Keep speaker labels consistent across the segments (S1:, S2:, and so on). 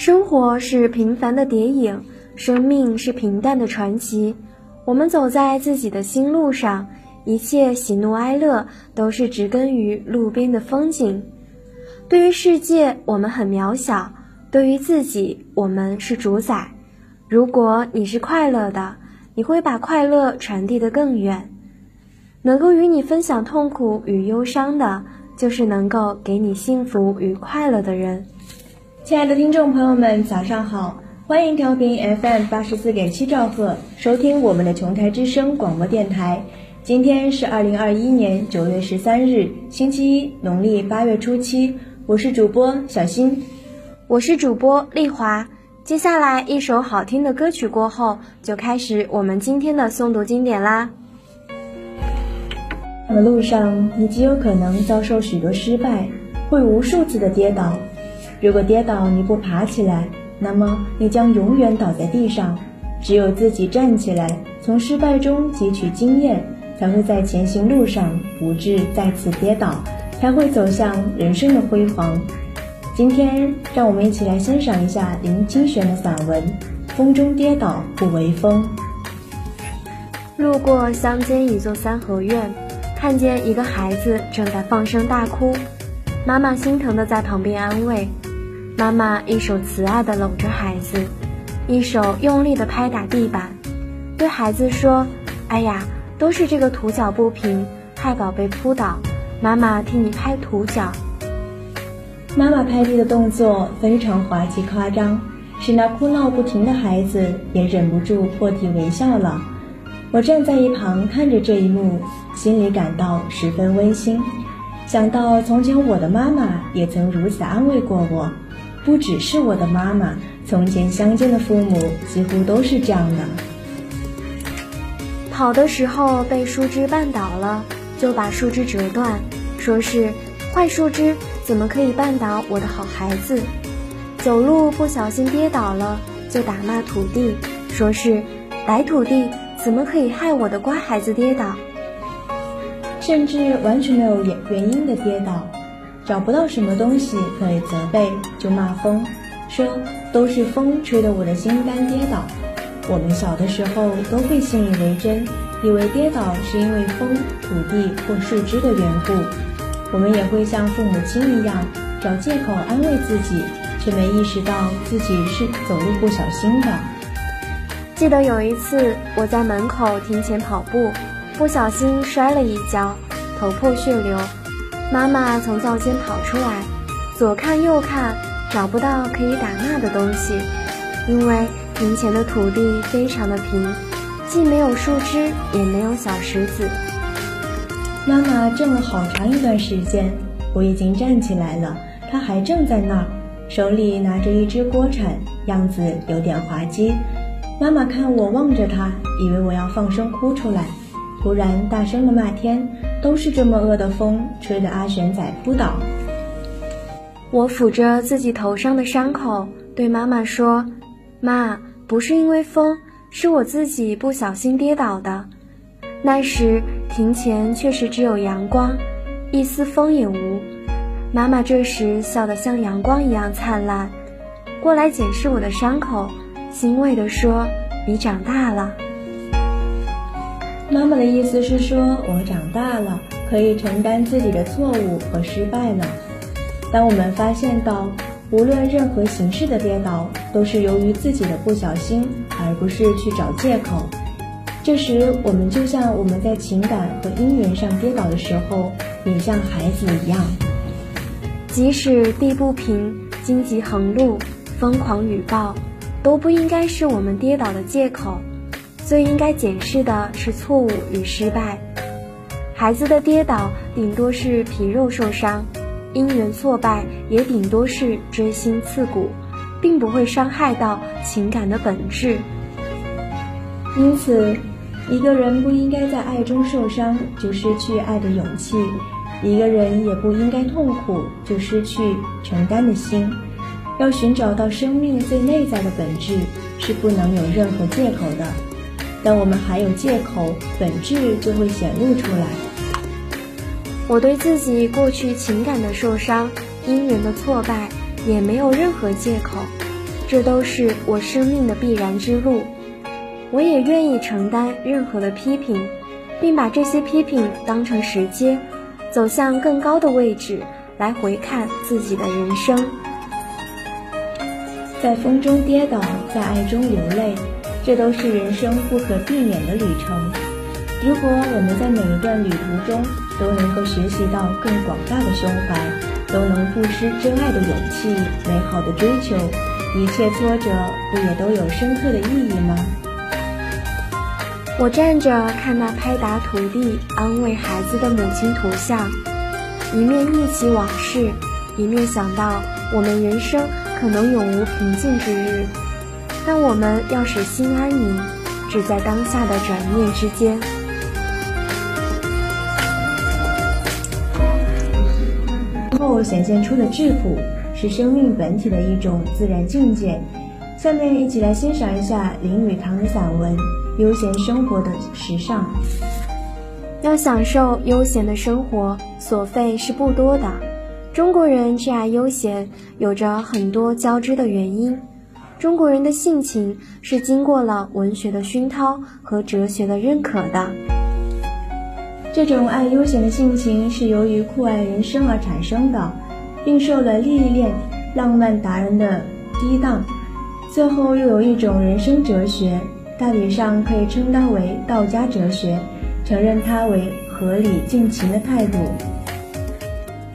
S1: 生活是平凡的叠影，生命是平淡的传奇。我们走在自己的心路上，一切喜怒哀乐都是植根于路边的风景。对于世界，我们很渺小；对于自己，我们是主宰。如果你是快乐的，你会把快乐传递得更远。能够与你分享痛苦与忧伤的，就是能够给你幸福与快乐的人。
S2: 亲爱的听众朋友们，早上好！欢迎调频 FM 八十四点七兆赫，收听我们的琼台之声广播电台。今天是二零二一年九月十三日，星期一，农历八月初七。我是主播小新，
S1: 我是主播丽华。接下来一首好听的歌曲过后，就开始我们今天的诵读经典啦。
S2: 的路上，你极有可能遭受许多失败，会无数次的跌倒。如果跌倒你不爬起来，那么你将永远倒在地上。只有自己站起来，从失败中汲取经验，才会在前行路上不致再次跌倒，才会走向人生的辉煌。今天，让我们一起来欣赏一下林清玄的散文《风中跌倒不为风》。
S1: 路过乡间一座三合院。看见一个孩子正在放声大哭，妈妈心疼的在旁边安慰。妈妈一手慈爱的搂着孩子，一手用力的拍打地板，对孩子说：“哎呀，都是这个土脚不平，害宝贝扑倒。妈妈替你拍土脚。”
S2: 妈妈拍地的动作非常滑稽夸张，使那哭闹不停的孩子也忍不住破涕为笑了。我站在一旁看着这一幕，心里感到十分温馨。想到从前我的妈妈也曾如此安慰过我，不只是我的妈妈，从前乡间的父母几乎都是这样的。
S1: 跑的时候被树枝绊倒了，就把树枝折断，说是坏树枝怎么可以绊倒我的好孩子？走路不小心跌倒了，就打骂土地，说是白土地。怎么可以害我的乖孩子跌倒？
S2: 甚至完全没有原原因的跌倒，找不到什么东西可以责备，就骂风，说都是风吹得我的心肝跌倒。我们小的时候都会信以为真，以为跌倒是因为风、土地或树枝的缘故。我们也会像父母亲一样找借口安慰自己，却没意识到自己是走路不小心的。
S1: 记得有一次，我在门口庭前跑步，不小心摔了一跤，头破血流。妈妈从灶间跑出来，左看右看，找不到可以打骂的东西，因为庭前的土地非常的平，既没有树枝，也没有小石子。
S2: 妈妈站了好长一段时间，我已经站起来了，她还正在那儿，手里拿着一只锅铲，样子有点滑稽。妈妈看我望着她，以为我要放声哭出来，突然大声的骂天：“都是这么恶的风，吹得阿玄仔扑倒。”
S1: 我抚着自己头上的伤口，对妈妈说：“妈，不是因为风，是我自己不小心跌倒的。”那时庭前确实只有阳光，一丝风也无。妈妈这时笑得像阳光一样灿烂，过来检视我的伤口。欣慰地说：“你长大了。”
S2: 妈妈的意思是说，我长大了，可以承担自己的错误和失败了。当我们发现到，无论任何形式的跌倒，都是由于自己的不小心，而不是去找借口。这时，我们就像我们在情感和姻缘上跌倒的时候，也像孩子一样。
S1: 即使地不平，荆棘横路，疯狂雨暴。都不应该是我们跌倒的借口，最应该检视的是错误与失败。孩子的跌倒顶多是皮肉受伤，因缘挫败也顶多是锥心刺骨，并不会伤害到情感的本质。
S2: 因此，一个人不应该在爱中受伤就失去爱的勇气，一个人也不应该痛苦就失去承担的心。要寻找到生命最内在的本质，是不能有任何借口的。但我们还有借口，本质就会显露出来。
S1: 我对自己过去情感的受伤、姻缘的挫败，也没有任何借口。这都是我生命的必然之路。我也愿意承担任何的批评，并把这些批评当成石阶，走向更高的位置来回看自己的人生。
S2: 在风中跌倒，在爱中流泪，这都是人生不可避免的旅程。如果我们在每一段旅途中都能够学习到更广大的胸怀，都能不失真爱的勇气、美好的追求，一切挫折不也都有深刻的意义吗？
S1: 我站着看那拍打土地、安慰孩子的母亲图像，一面忆起往事，一面想到我们人生可能永无平静之日，但我们要使心安宁，只在当下的转念之间。
S2: 后显现出的质朴，是生命本体的一种自然境界。下面一起来欣赏一下林语堂的散文《悠闲生活的时尚》。
S1: 要享受悠闲的生活，所费是不多的。中国人挚爱悠闲，有着很多交织的原因。中国人的性情是经过了文学的熏陶和哲学的认可的。
S2: 这种爱悠闲的性情是由于酷爱人生而产生的，并受了历练浪漫达人的激荡，最后又有一种人生哲学，大体上可以称它为道家哲学，承认它为合理尽情的态度。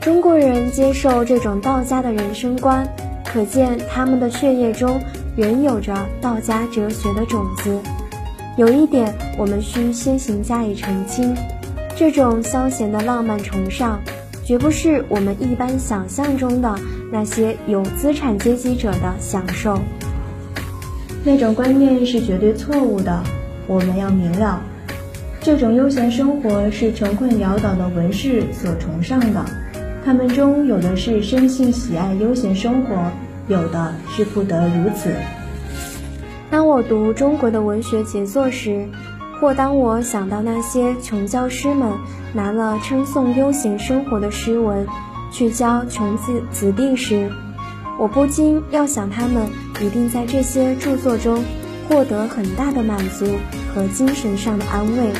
S1: 中国人接受这种道家的人生观，可见他们的血液中仍有着道家哲学的种子。有一点，我们需先行加以澄清。这种消闲的浪漫崇尚，绝不是我们一般想象中的那些有资产阶级者的享受。
S2: 那种观念是绝对错误的。我们要明了，这种悠闲生活是穷困潦倒的文士所崇尚的。他们中有的是生性喜爱悠闲生活，有的是不得如此。
S1: 当我读中国的文学杰作时，或当我想到那些穷教师们拿了称颂悠闲生活的诗文去教穷子子弟时，我不禁要想，他们一定在这些著作中获得很大的满足和精神上的安慰。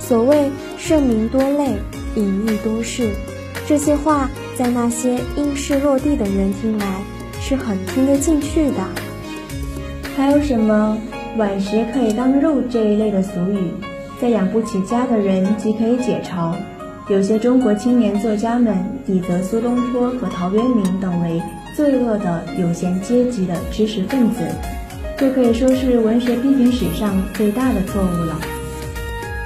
S1: 所谓“圣明多累，隐逸多事”，这些话在那些应试落地的人听来是很听得进去的。
S2: 还有什么？晚食可以当肉这一类的俗语，在养不起家的人即可以解嘲。有些中国青年作家们抵责苏东坡和陶渊明等为罪恶的有闲阶级的知识分子，这可以说是文学批评史上最大的错误了。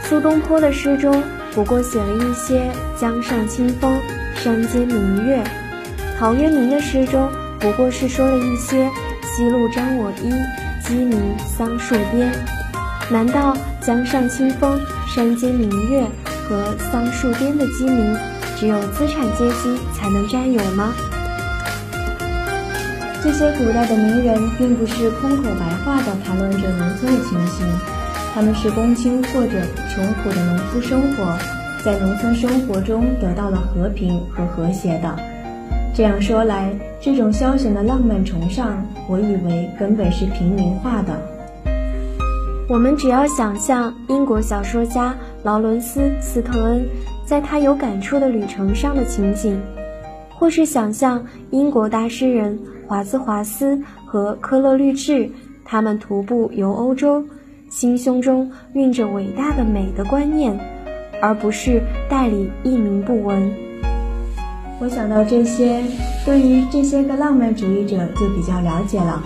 S1: 苏东坡的诗中不过写了一些“江上清风，山间明月”，陶渊明的诗中不过是说了一些“西路沾我衣”。鸡鸣桑树边，难道江上清风、山间明月和桑树边的鸡鸣，只有资产阶级才能占有吗？
S2: 这些古代的名人并不是空口白话的谈论着农村的情形，他们是公卿或者穷苦的农夫生活，在农村生活中得到了和平和和谐的。这样说来，这种消遣的浪漫崇尚，我以为根本是平民化的。
S1: 我们只要想象英国小说家劳伦斯·斯特恩在他有感触的旅程上的情景，或是想象英国大诗人华兹华斯和科勒律治他们徒步游欧洲，心胸中蕴着伟大的美的观念，而不是代理一名不闻。
S2: 我想到这些，对于这些个浪漫主义者就比较了解了。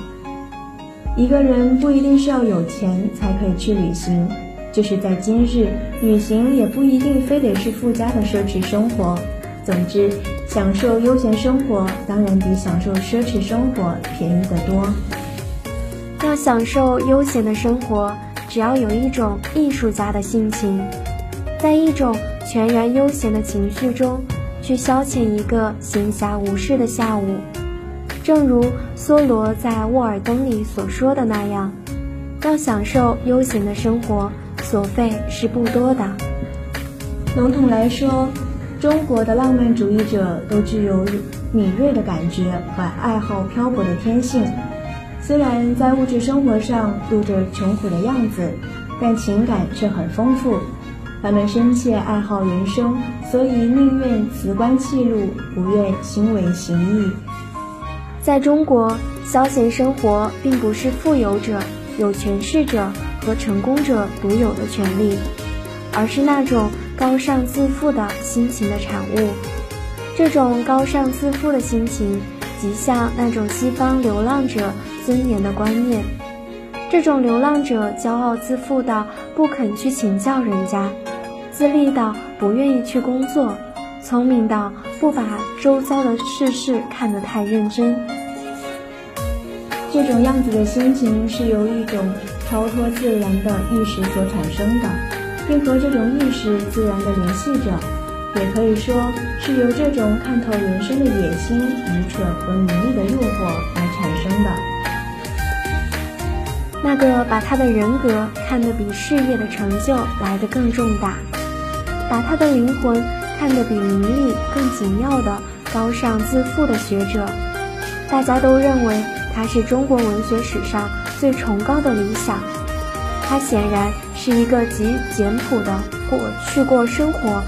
S2: 一个人不一定是要有钱才可以去旅行，就是在今日，旅行也不一定非得是附加的奢侈生活。总之，享受悠闲生活当然比享受奢侈生活便宜得多。
S1: 要享受悠闲的生活，只要有一种艺术家的性情，在一种全然悠闲的情绪中。去消遣一个闲暇无事的下午，正如梭罗在《沃尔登》里所说的那样，要享受悠闲的生活，所费是不多的。
S2: 笼统来说，中国的浪漫主义者都具有敏锐的感觉和爱好漂泊的天性，虽然在物质生活上露着穷苦的样子，但情感却很丰富。他们深切爱好人生，所以宁愿辞官弃禄，不愿心为形役。
S1: 在中国，消闲生活并不是富有者、有权势者和成功者独有的权利，而是那种高尚自负的心情的产物。这种高尚自负的心情，极像那种西方流浪者尊严的观念。这种流浪者骄傲自负到不肯去请教人家，自立到不愿意去工作。聪明到不把周遭的事事看得太认真，
S2: 这种样子的心情是由一种超脱自然的意识所产生的，并和这种意识自然的联系着，也可以说是由这种看透人生的野心、愚蠢和名利的诱惑而产生的。
S1: 那个把他的人格看得比事业的成就来得更重大，把他的灵魂。看得比名利更紧要的高尚自负的学者，大家都认为他是中国文学史上最崇高的理想。他显然是一个极简朴的过去过生活，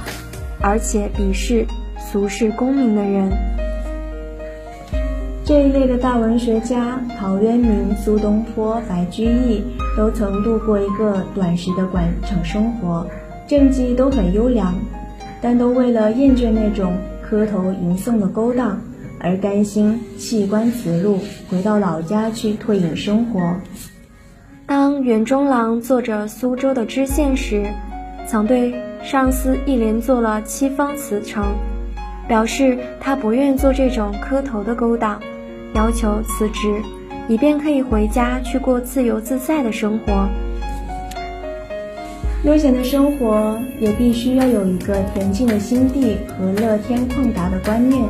S1: 而且鄙视俗世功名的人。
S2: 这一类的大文学家，陶渊明、苏东坡、白居易，都曾度过一个短时的官场生活，政绩都很优良。但都为了厌倦那种磕头吟诵的勾当，而甘心弃官辞禄，回到老家去退隐生活。
S1: 当袁中郎做着苏州的知县时，曾对上司一连做了七封辞呈，表示他不愿做这种磕头的勾当，要求辞职，以便可以回家去过自由自在的生活。
S2: 悠闲的生活也必须要有一个恬静的心地和乐天旷达的观念，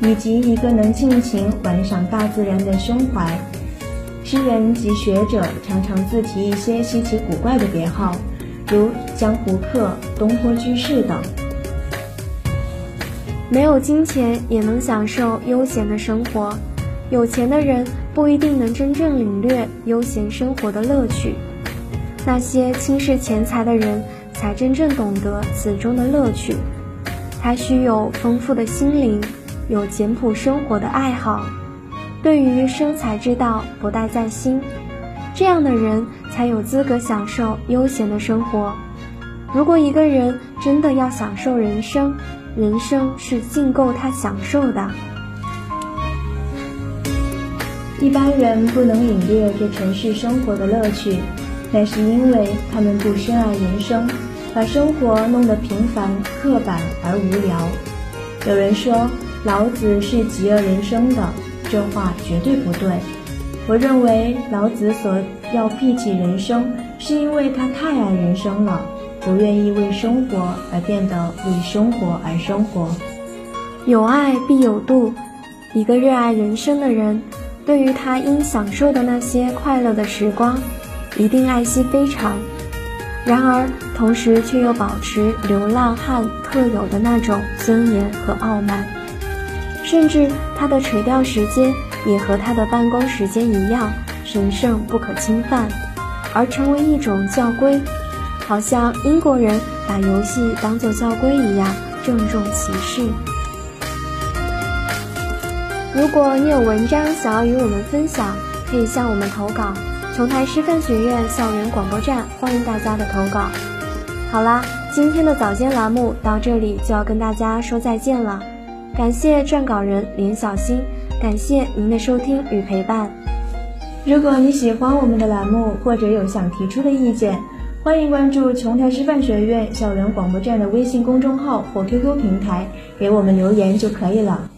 S2: 以及一个能尽情玩赏大自然的胸怀。诗人及学者常常自提一些稀奇古怪的别号，如江湖客、东坡居士等。
S1: 没有金钱也能享受悠闲的生活，有钱的人不一定能真正领略悠闲生活的乐趣。那些轻视钱财的人，才真正懂得此中的乐趣。他需有丰富的心灵，有简朴生活的爱好，对于生财之道不带在心。这样的人才有资格享受悠闲的生活。如果一个人真的要享受人生，人生是尽够他享受的。
S2: 一般人不能领略这尘世生活的乐趣。那是因为他们不深爱人生，把生活弄得平凡、刻板而无聊。有人说老子是极恶人生的，这话绝对不对。我认为老子所要避弃人生，是因为他太爱人生了，不愿意为生活而变得为生活而生活。
S1: 有爱必有度，一个热爱人生的人，对于他应享受的那些快乐的时光。一定爱惜非常，然而同时却又保持流浪汉特有的那种尊严和傲慢，甚至他的垂钓时间也和他的办公时间一样神圣不可侵犯，而成为一种教规，好像英国人把游戏当作教规一样郑重其事。如果你有文章想要与我们分享，可以向我们投稿。琼台师范学院校园广播站，欢迎大家的投稿。好啦，今天的早间栏目到这里就要跟大家说再见了。感谢撰稿人连小新，感谢您的收听与陪伴。
S2: 如果你喜欢我们的栏目，或者有想提出的意见，欢迎关注琼台师范学院校园广播站的微信公众号或 QQ 平台，给我们留言就可以了。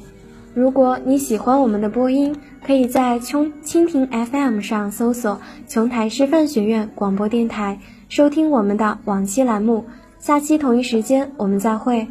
S1: 如果你喜欢我们的播音，可以在琼蜻蜓 FM 上搜索“琼台师范学院广播电台”，收听我们的往期栏目。下期同一时间，我们再会。